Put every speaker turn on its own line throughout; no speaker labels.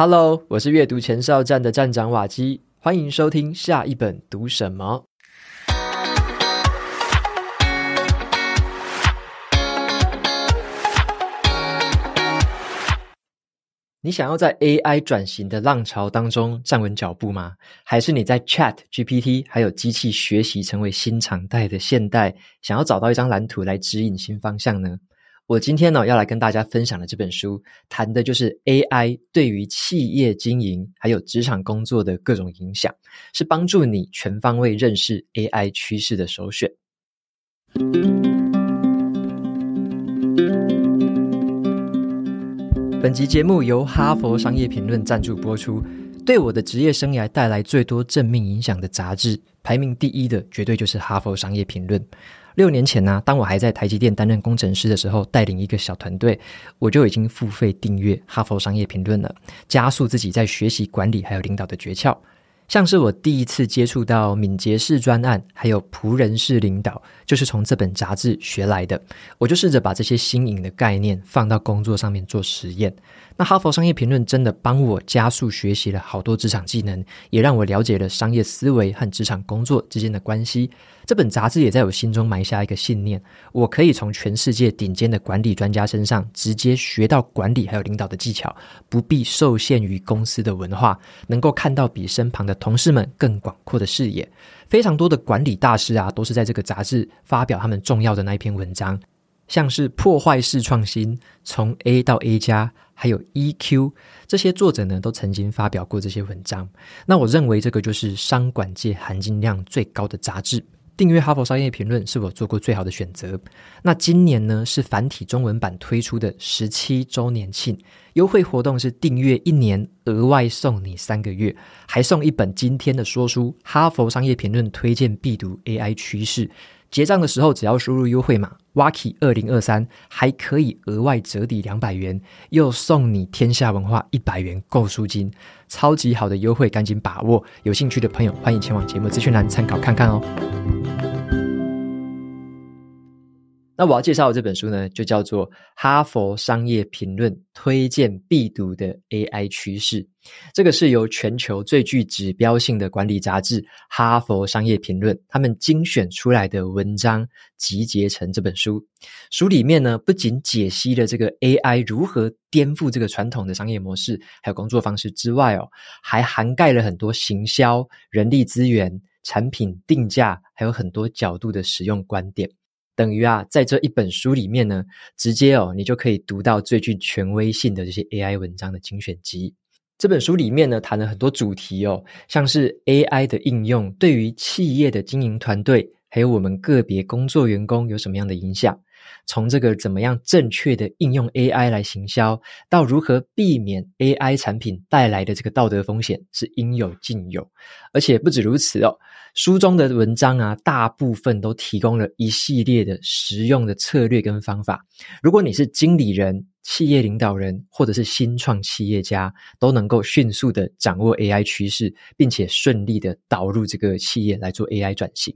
Hello，我是阅读前哨站的站长瓦基，欢迎收听下一本读什么。你想要在 AI 转型的浪潮当中站稳脚步吗？还是你在 Chat GPT 还有机器学习成为新常态的现代，想要找到一张蓝图来指引新方向呢？我今天呢要来跟大家分享的这本书，谈的就是 AI 对于企业经营还有职场工作的各种影响，是帮助你全方位认识 AI 趋势的首选。本集节目由哈佛商业评论赞助播出。对我的职业生涯带来最多正面影响的杂志，排名第一的绝对就是哈佛商业评论。六年前呢、当我还在台积电担任工程师的时候，带领一个小团队，我就已经付费订阅《哈佛商业评论》了，加速自己在学习管理还有领导的诀窍。像是我第一次接触到敏捷式专案，还有仆人式领导，就是从这本杂志学来的。我就试着把这些新颖的概念放到工作上面做实验。那哈佛商业评论真的帮我加速学习了好多职场技能，也让我了解了商业思维和职场工作之间的关系。这本杂志也在我心中埋下一个信念：我可以从全世界顶尖的管理专家身上直接学到管理还有领导的技巧，不必受限于公司的文化，能够看到比身旁的同事们更广阔的视野。非常多的管理大师啊，都是在这个杂志发表他们重要的那一篇文章。像是破坏式创新，从 A 到 A 加，还有 EQ，这些作者呢都曾经发表过这些文章。那我认为这个就是商管界含金量最高的杂志。订阅《哈佛商业评论》是我做过最好的选择。那今年呢是繁体中文版推出的十七周年庆优惠活动，是订阅一年额外送你三个月，还送一本今天的说书《哈佛商业评论》推荐必读 AI 趋势。结账的时候，只要输入优惠码 Waki 二零二三，还可以额外折抵两百元，又送你天下文化一百元购书金，超级好的优惠，赶紧把握！有兴趣的朋友，欢迎前往节目资讯栏参考看看哦。那我要介绍的这本书呢，就叫做《哈佛商业评论》推荐必读的 AI 趋势。这个是由全球最具指标性的管理杂志《哈佛商业评论》他们精选出来的文章集结成这本书。书里面呢，不仅解析了这个 AI 如何颠覆这个传统的商业模式，还有工作方式之外哦，还涵盖了很多行销、人力资源、产品定价，还有很多角度的使用观点。等于啊，在这一本书里面呢，直接哦，你就可以读到最具权威性的这些 AI 文章的精选集。这本书里面呢，谈了很多主题哦，像是 AI 的应用对于企业的经营团队，还有我们个别工作员工有什么样的影响。从这个怎么样正确的应用 AI 来行销，到如何避免 AI 产品带来的这个道德风险，是应有尽有。而且不止如此哦。书中的文章啊，大部分都提供了一系列的实用的策略跟方法。如果你是经理人、企业领导人，或者是新创企业家，都能够迅速的掌握 AI 趋势，并且顺利的导入这个企业来做 AI 转型。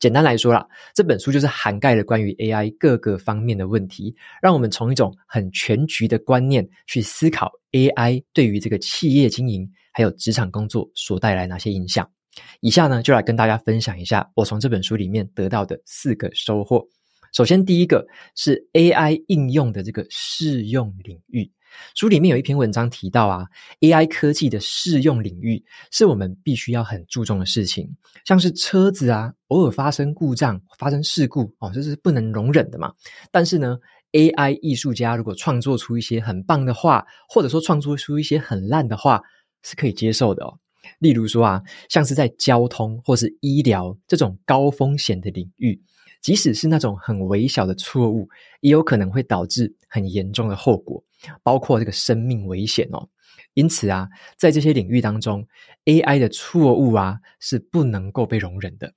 简单来说啦，这本书就是涵盖了关于 AI 各个方面的问题，让我们从一种很全局的观念去思考 AI 对于这个企业经营还有职场工作所带来哪些影响。以下呢，就来跟大家分享一下我从这本书里面得到的四个收获。首先，第一个是 AI 应用的这个适用领域。书里面有一篇文章提到啊，AI 科技的适用领域是我们必须要很注重的事情。像是车子啊，偶尔发生故障、发生事故哦，这是不能容忍的嘛。但是呢，AI 艺术家如果创作出一些很棒的画，或者说创作出一些很烂的画，是可以接受的哦。例如说啊，像是在交通或是医疗这种高风险的领域，即使是那种很微小的错误，也有可能会导致很严重的后果，包括这个生命危险哦。因此啊，在这些领域当中，AI 的错误啊是不能够被容忍的。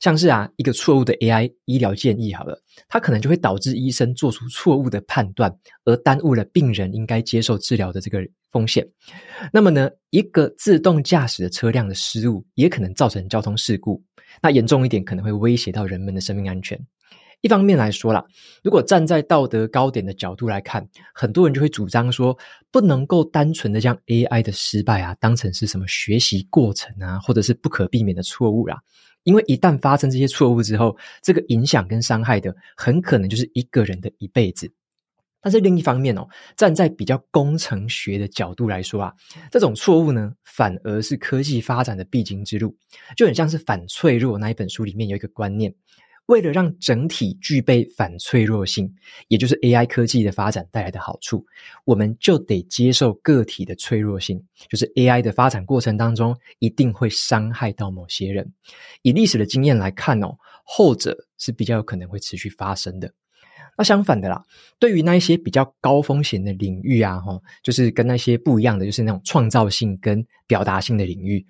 像是啊，一个错误的 AI 医疗建议好了，它可能就会导致医生做出错误的判断，而耽误了病人应该接受治疗的这个风险。那么呢，一个自动驾驶的车辆的失误，也可能造成交通事故。那严重一点，可能会威胁到人们的生命安全。一方面来说啦，如果站在道德高点的角度来看，很多人就会主张说，不能够单纯的将 AI 的失败啊当成是什么学习过程啊，或者是不可避免的错误啦。因为一旦发生这些错误之后，这个影响跟伤害的很可能就是一个人的一辈子。但是另一方面哦，站在比较工程学的角度来说啊，这种错误呢，反而是科技发展的必经之路，就很像是反脆弱那一本书里面有一个观念。为了让整体具备反脆弱性，也就是 AI 科技的发展带来的好处，我们就得接受个体的脆弱性，就是 AI 的发展过程当中一定会伤害到某些人。以历史的经验来看哦，后者是比较有可能会持续发生的。那相反的啦，对于那一些比较高风险的领域啊，哈，就是跟那些不一样的，就是那种创造性跟表达性的领域。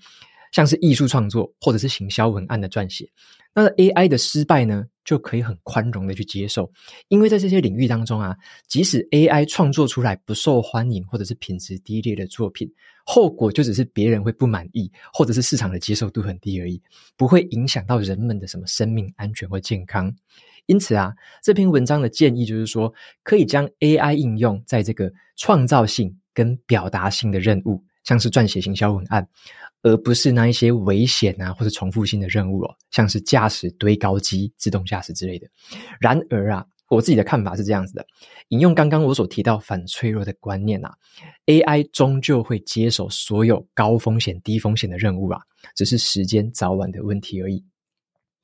像是艺术创作或者是行销文案的撰写，那 AI 的失败呢，就可以很宽容的去接受，因为在这些领域当中啊，即使 AI 创作出来不受欢迎或者是品质低劣的作品，后果就只是别人会不满意，或者是市场的接受度很低而已，不会影响到人们的什么生命安全或健康。因此啊，这篇文章的建议就是说，可以将 AI 应用在这个创造性跟表达性的任务，像是撰写行销文案。而不是那一些危险啊，或者重复性的任务哦，像是驾驶堆高机、自动驾驶之类的。然而啊，我自己的看法是这样子的：引用刚刚我所提到反脆弱的观念啊，AI 终究会接手所有高风险、低风险的任务啊，只是时间早晚的问题而已。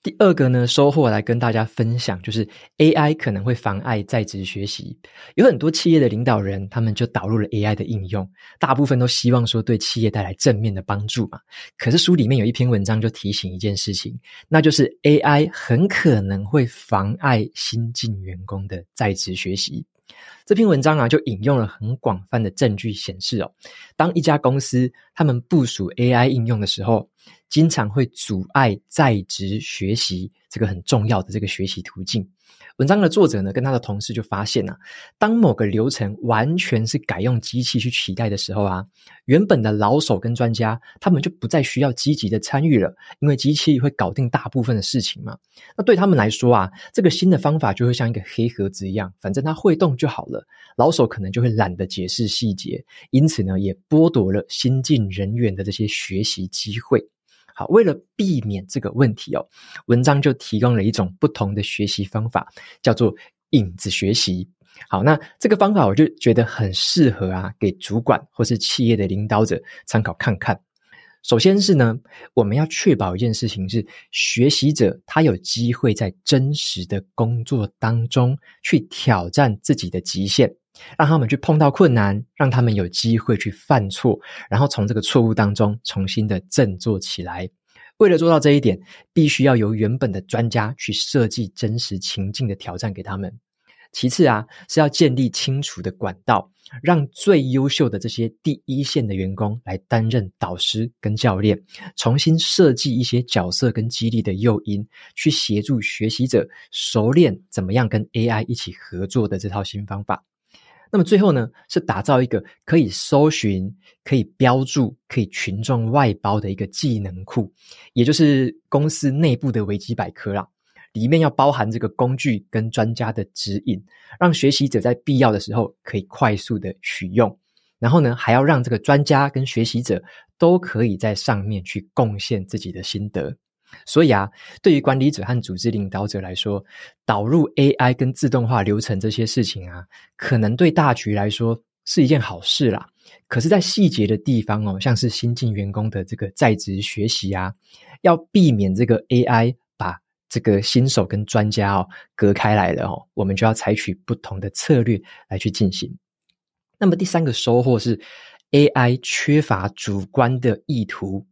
第二个呢，收获来跟大家分享，就是 AI 可能会妨碍在职学习。有很多企业的领导人，他们就导入了 AI 的应用，大部分都希望说对企业带来正面的帮助嘛。可是书里面有一篇文章就提醒一件事情，那就是 AI 很可能会妨碍新进员工的在职学习。这篇文章啊，就引用了很广泛的证据显示哦，当一家公司他们部署 AI 应用的时候，经常会阻碍在职学习这个很重要的这个学习途径。文章的作者呢，跟他的同事就发现啊，当某个流程完全是改用机器去取代的时候啊，原本的老手跟专家他们就不再需要积极的参与了，因为机器会搞定大部分的事情嘛。那对他们来说啊，这个新的方法就会像一个黑盒子一样，反正它会动就好了，老手可能就会懒得解释细节，因此呢，也剥夺了新进人员的这些学习机会。好，为了避免这个问题哦，文章就提供了一种不同的学习方法，叫做影子学习。好，那这个方法我就觉得很适合啊，给主管或是企业的领导者参考看看。首先是呢，我们要确保一件事情是，学习者他有机会在真实的工作当中去挑战自己的极限。让他们去碰到困难，让他们有机会去犯错，然后从这个错误当中重新的振作起来。为了做到这一点，必须要由原本的专家去设计真实情境的挑战给他们。其次啊，是要建立清楚的管道，让最优秀的这些第一线的员工来担任导师跟教练，重新设计一些角色跟激励的诱因，去协助学习者熟练怎么样跟 AI 一起合作的这套新方法。那么最后呢，是打造一个可以搜寻、可以标注、可以群众外包的一个技能库，也就是公司内部的维基百科啦。里面要包含这个工具跟专家的指引，让学习者在必要的时候可以快速的取用。然后呢，还要让这个专家跟学习者都可以在上面去贡献自己的心得。所以啊，对于管理者和组织领导者来说，导入 AI 跟自动化流程这些事情啊，可能对大局来说是一件好事啦。可是，在细节的地方哦，像是新进员工的这个在职学习啊，要避免这个 AI 把这个新手跟专家哦隔开来了哦，我们就要采取不同的策略来去进行。那么第三个收获是 AI 缺乏主观的意图。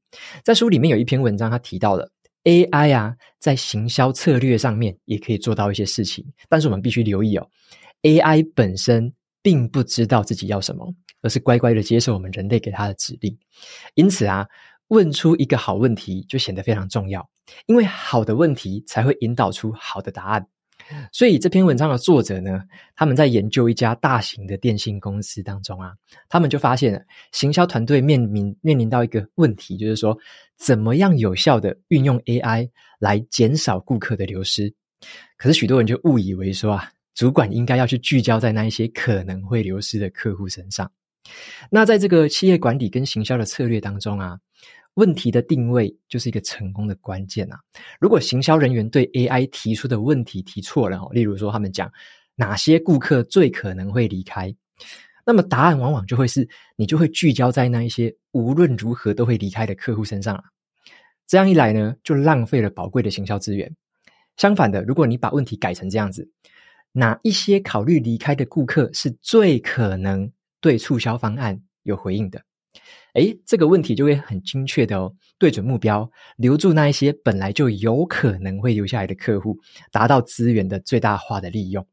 在书里面有一篇文章，他提到了。AI 啊，在行销策略上面也可以做到一些事情，但是我们必须留意哦，AI 本身并不知道自己要什么，而是乖乖的接受我们人类给它的指令。因此啊，问出一个好问题就显得非常重要，因为好的问题才会引导出好的答案。所以这篇文章的作者呢，他们在研究一家大型的电信公司当中啊，他们就发现了行销团队面临面临到一个问题，就是说怎么样有效的运用 AI 来减少顾客的流失。可是许多人就误以为说啊，主管应该要去聚焦在那一些可能会流失的客户身上。那在这个企业管理跟行销的策略当中啊，问题的定位就是一个成功的关键啊。如果行销人员对 AI 提出的问题提错了，例如说他们讲哪些顾客最可能会离开，那么答案往往就会是你就会聚焦在那一些无论如何都会离开的客户身上了。这样一来呢，就浪费了宝贵的行销资源。相反的，如果你把问题改成这样子，哪一些考虑离开的顾客是最可能对促销方案有回应的？诶，这个问题就会很精确的哦，对准目标，留住那一些本来就有可能会留下来的客户，达到资源的最大化的利用。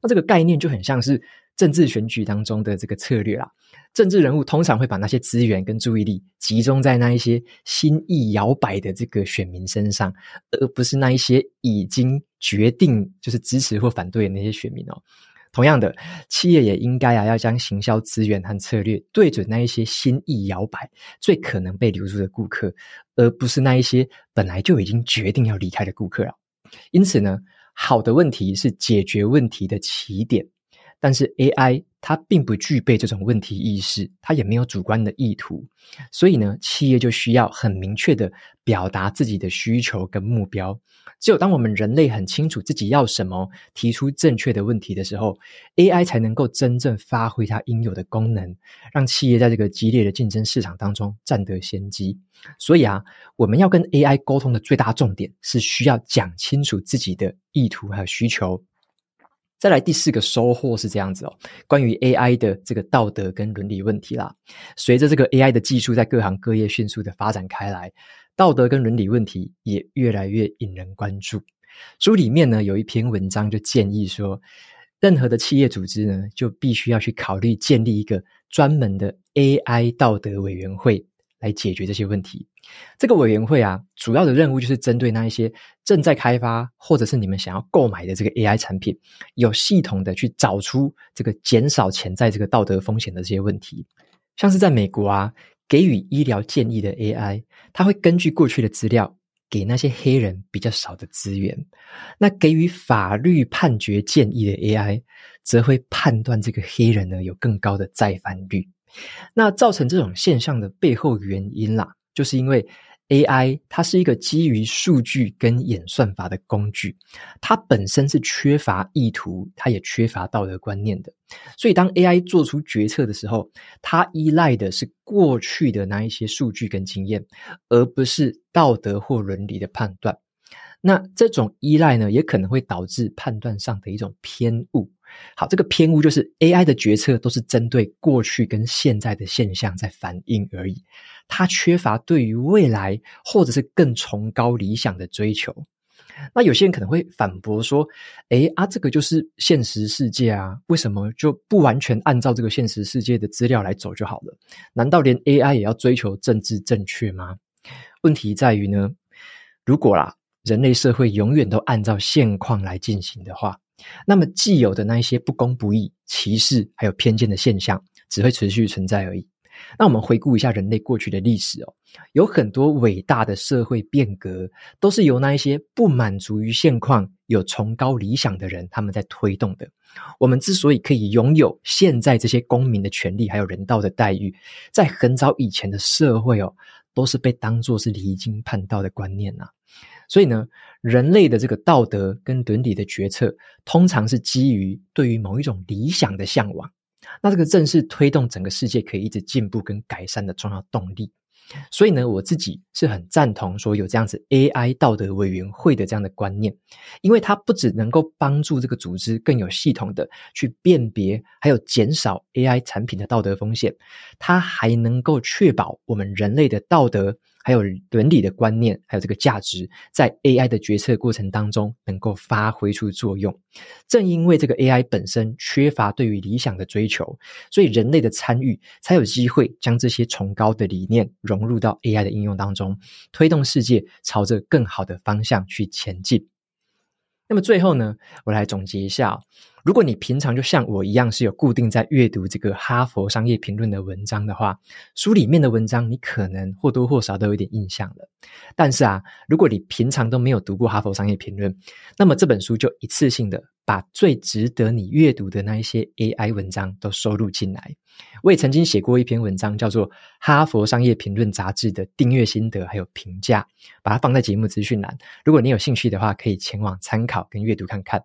那这个概念就很像是政治选举当中的这个策略啦。政治人物通常会把那些资源跟注意力集中在那一些心意摇摆的这个选民身上，而不是那一些已经决定就是支持或反对的那些选民哦。同样的，企业也应该啊要将行销资源和策略对准那一些心意摇摆、最可能被留住的顾客，而不是那一些本来就已经决定要离开的顾客了。因此呢，好的问题是解决问题的起点。但是 AI 它并不具备这种问题意识，它也没有主观的意图，所以呢，企业就需要很明确的表达自己的需求跟目标。只有当我们人类很清楚自己要什么，提出正确的问题的时候，AI 才能够真正发挥它应有的功能，让企业在这个激烈的竞争市场当中占得先机。所以啊，我们要跟 AI 沟通的最大重点是需要讲清楚自己的意图还有需求。再来第四个收获是这样子哦，关于 AI 的这个道德跟伦理问题啦。随着这个 AI 的技术在各行各业迅速的发展开来，道德跟伦理问题也越来越引人关注。书里面呢，有一篇文章就建议说，任何的企业组织呢，就必须要去考虑建立一个专门的 AI 道德委员会。来解决这些问题。这个委员会啊，主要的任务就是针对那一些正在开发或者是你们想要购买的这个 AI 产品，有系统的去找出这个减少潜在这个道德风险的这些问题。像是在美国啊，给予医疗建议的 AI，它会根据过去的资料，给那些黑人比较少的资源。那给予法律判决建议的 AI，则会判断这个黑人呢有更高的再犯率。那造成这种现象的背后原因啦，就是因为 AI 它是一个基于数据跟演算法的工具，它本身是缺乏意图，它也缺乏道德观念的。所以当 AI 做出决策的时候，它依赖的是过去的那一些数据跟经验，而不是道德或伦理的判断。那这种依赖呢，也可能会导致判断上的一种偏误。好，这个偏误就是 AI 的决策都是针对过去跟现在的现象在反应而已，它缺乏对于未来或者是更崇高理想的追求。那有些人可能会反驳说：“诶啊，这个就是现实世界啊，为什么就不完全按照这个现实世界的资料来走就好了？难道连 AI 也要追求政治正确吗？”问题在于呢，如果啦，人类社会永远都按照现况来进行的话。那么既有的那一些不公不义、歧视还有偏见的现象，只会持续存在而已。那我们回顾一下人类过去的历史哦，有很多伟大的社会变革，都是由那一些不满足于现况、有崇高理想的人他们在推动的。我们之所以可以拥有现在这些公民的权利还有人道的待遇，在很早以前的社会哦，都是被当作是离经叛道的观念呐、所以呢，人类的这个道德跟伦理的决策，通常是基于对于某一种理想的向往。那这个正是推动整个世界可以一直进步跟改善的重要动力。所以呢，我自己是很赞同说有这样子 AI 道德委员会的这样的观念，因为它不只能够帮助这个组织更有系统的去辨别，还有减少 AI 产品的道德风险，它还能够确保我们人类的道德。还有伦理的观念，还有这个价值，在 AI 的决策过程当中能够发挥出作用。正因为这个 AI 本身缺乏对于理想的追求，所以人类的参与才有机会将这些崇高的理念融入到 AI 的应用当中，推动世界朝着更好的方向去前进。那么最后呢，我来总结一下哦。如果你平常就像我一样是有固定在阅读这个哈佛商业评论的文章的话，书里面的文章你可能或多或少都有点印象了。但是啊，如果你平常都没有读过哈佛商业评论，那么这本书就一次性的把最值得你阅读的那一些 AI 文章都收录进来。我也曾经写过一篇文章，叫做《哈佛商业评论杂志的订阅心得还有评价》，把它放在节目资讯栏。如果你有兴趣的话，可以前往参考跟阅读看看。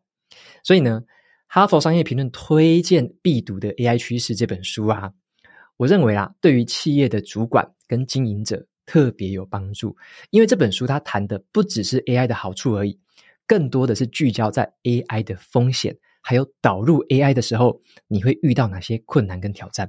所以呢，《哈佛商业评论推荐必读的 AI 趋势》这本书啊，我认为啊，对于企业的主管跟经营者特别有帮助，因为这本书它谈的不只是 AI 的好处而已。更多的是聚焦在 AI 的风险，还有导入 AI 的时候，你会遇到哪些困难跟挑战？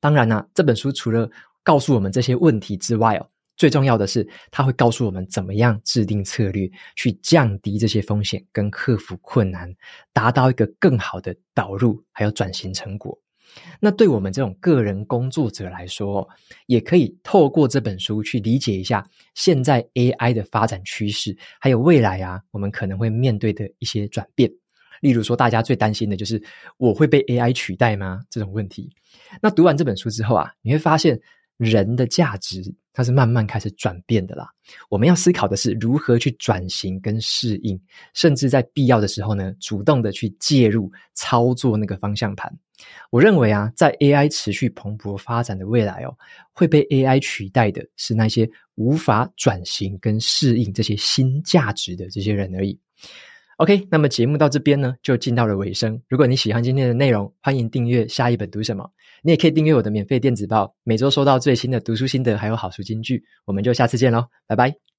当然呢、这本书除了告诉我们这些问题之外哦，最重要的是，它会告诉我们怎么样制定策略，去降低这些风险跟克服困难，达到一个更好的导入还有转型成果。那对我们这种个人工作者来说，也可以透过这本书去理解一下现在 AI 的发展趋势，还有未来啊，我们可能会面对的一些转变。例如说，大家最担心的就是我会被 AI 取代吗？这种问题。那读完这本书之后啊，你会发现。人的价值，它是慢慢开始转变的啦。我们要思考的是如何去转型跟适应，甚至在必要的时候呢，主动的去介入操作那个方向盘。我认为啊，在 AI 持续蓬勃发展的未来哦，会被 AI 取代的是那些无法转型跟适应这些新价值的这些人而已。OK，那么节目到这边呢，就进到了尾声。如果你喜欢今天的内容，欢迎订阅下一本读什么。你也可以订阅我的免费电子报，每周收到最新的读书心得，还有好书金句。我们就下次见喽，拜拜。